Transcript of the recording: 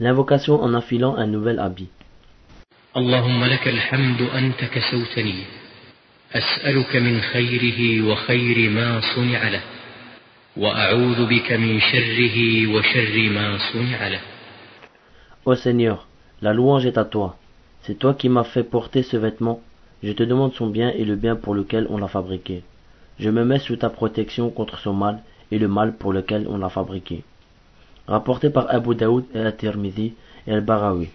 L'invocation en enfilant un nouvel habit. اللهم لك الحمد أنت كسوتني أسألك من خيره وخير ما صنع له وأعوذ بك من شره وشر ما صنع له Ô Seigneur, la louange est à toi. C'est toi qui m'as fait porter ce vêtement. Je te demande son bien et le bien pour lequel on l'a fabriqué. Je me mets sous ta protection contre son mal et le mal pour lequel on l'a fabriqué. Rapporté par Abu Daoud et At-Tirmidhi et Al-Barawi.